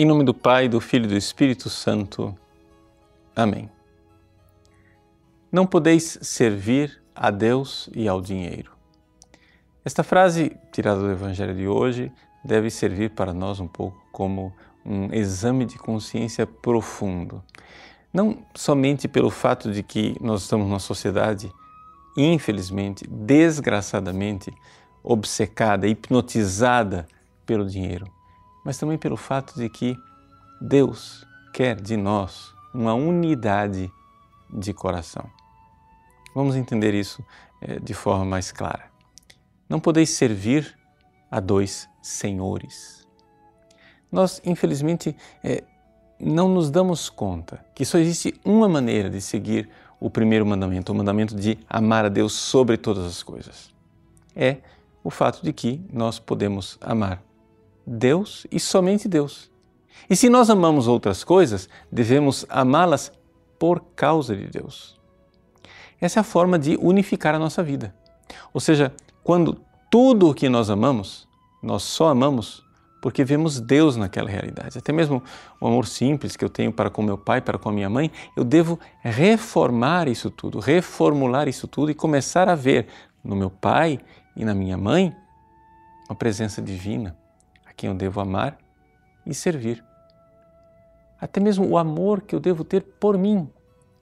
Em nome do Pai, do Filho e do Espírito Santo. Amém. Não podeis servir a Deus e ao dinheiro. Esta frase, tirada do Evangelho de hoje, deve servir para nós um pouco como um exame de consciência profundo. Não somente pelo fato de que nós estamos numa sociedade, infelizmente, desgraçadamente, obcecada, hipnotizada pelo dinheiro mas também pelo fato de que Deus quer de nós uma unidade de coração. Vamos entender isso eh, de forma mais clara. Não podeis servir a dois senhores. Nós, infelizmente, eh, não nos damos conta que só existe uma maneira de seguir o primeiro mandamento, o mandamento de amar a Deus sobre todas as coisas. É o fato de que nós podemos amar Deus e somente Deus. E se nós amamos outras coisas, devemos amá-las por causa de Deus. Essa é a forma de unificar a nossa vida. Ou seja, quando tudo o que nós amamos, nós só amamos porque vemos Deus naquela realidade. Até mesmo o amor simples que eu tenho para com meu pai, para com a minha mãe, eu devo reformar isso tudo, reformular isso tudo e começar a ver no meu pai e na minha mãe uma presença divina quem eu devo amar e servir. Até mesmo o amor que eu devo ter por mim.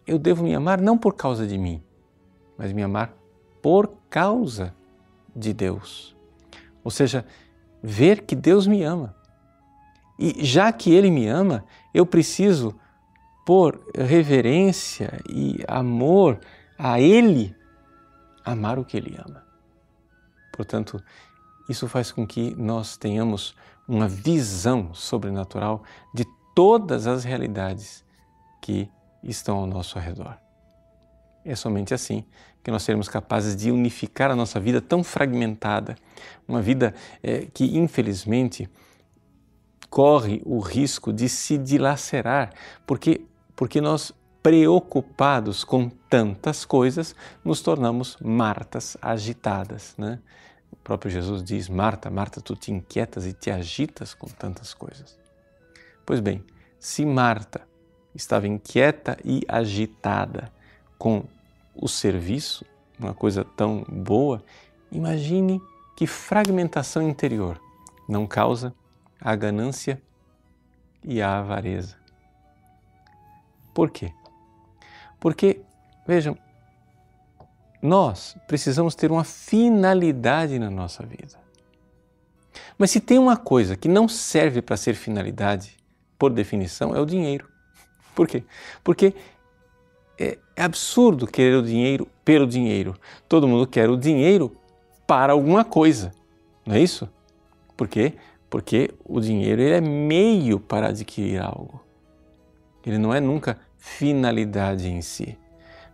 Eu devo me amar não por causa de mim, mas me amar por causa de Deus. Ou seja, ver que Deus me ama. E já que Ele me ama, eu preciso, por reverência e amor a Ele, amar o que Ele ama. Portanto, isso faz com que nós tenhamos uma visão sobrenatural de todas as realidades que estão ao nosso redor. É somente assim que nós seremos capazes de unificar a nossa vida tão fragmentada, uma vida é, que infelizmente corre o risco de se dilacerar, porque, porque nós preocupados com tantas coisas nos tornamos martas agitadas, né? O próprio Jesus diz: Marta, Marta, tu te inquietas e te agitas com tantas coisas. Pois bem, se Marta estava inquieta e agitada com o serviço, uma coisa tão boa, imagine que fragmentação interior não causa a ganância e a avareza. Por quê? Porque, vejam, nós precisamos ter uma finalidade na nossa vida. Mas se tem uma coisa que não serve para ser finalidade, por definição, é o dinheiro. Por quê? Porque é, é absurdo querer o dinheiro pelo dinheiro. Todo mundo quer o dinheiro para alguma coisa, não é isso? Por quê? Porque o dinheiro ele é meio para adquirir algo. Ele não é nunca finalidade em si.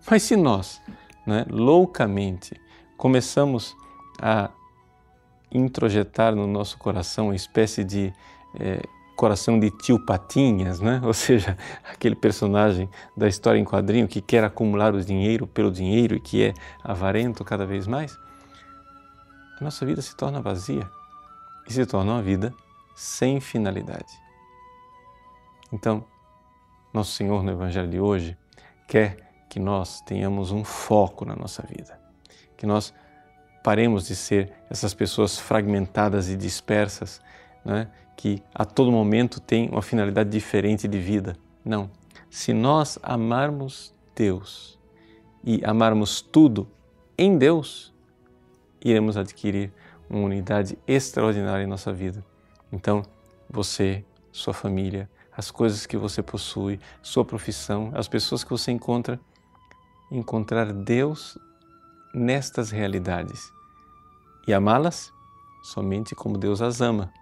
Mas se nós né, loucamente, começamos a introjetar no nosso coração uma espécie de é, coração de tio Patinhas, né? ou seja, aquele personagem da história em quadrinho que quer acumular o dinheiro pelo dinheiro e que é avarento cada vez mais, a nossa vida se torna vazia e se torna uma vida sem finalidade. Então, nosso Senhor no Evangelho de hoje quer que nós tenhamos um foco na nossa vida, que nós paremos de ser essas pessoas fragmentadas e dispersas, né? que a todo momento têm uma finalidade diferente de vida. Não. Se nós amarmos Deus e amarmos tudo em Deus, iremos adquirir uma unidade extraordinária em nossa vida. Então, você, sua família, as coisas que você possui, sua profissão, as pessoas que você encontra, encontrar Deus nestas realidades e amá-las somente como Deus as ama.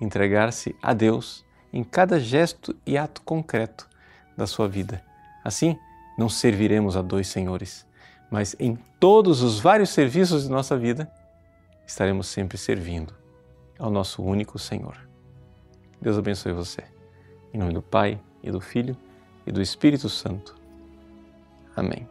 Entregar-se a Deus em cada gesto e ato concreto da sua vida. Assim, não serviremos a dois senhores, mas em todos os vários serviços de nossa vida, estaremos sempre servindo ao nosso único Senhor. Deus abençoe você. Em nome do Pai, e do Filho, e do Espírito Santo. Amém.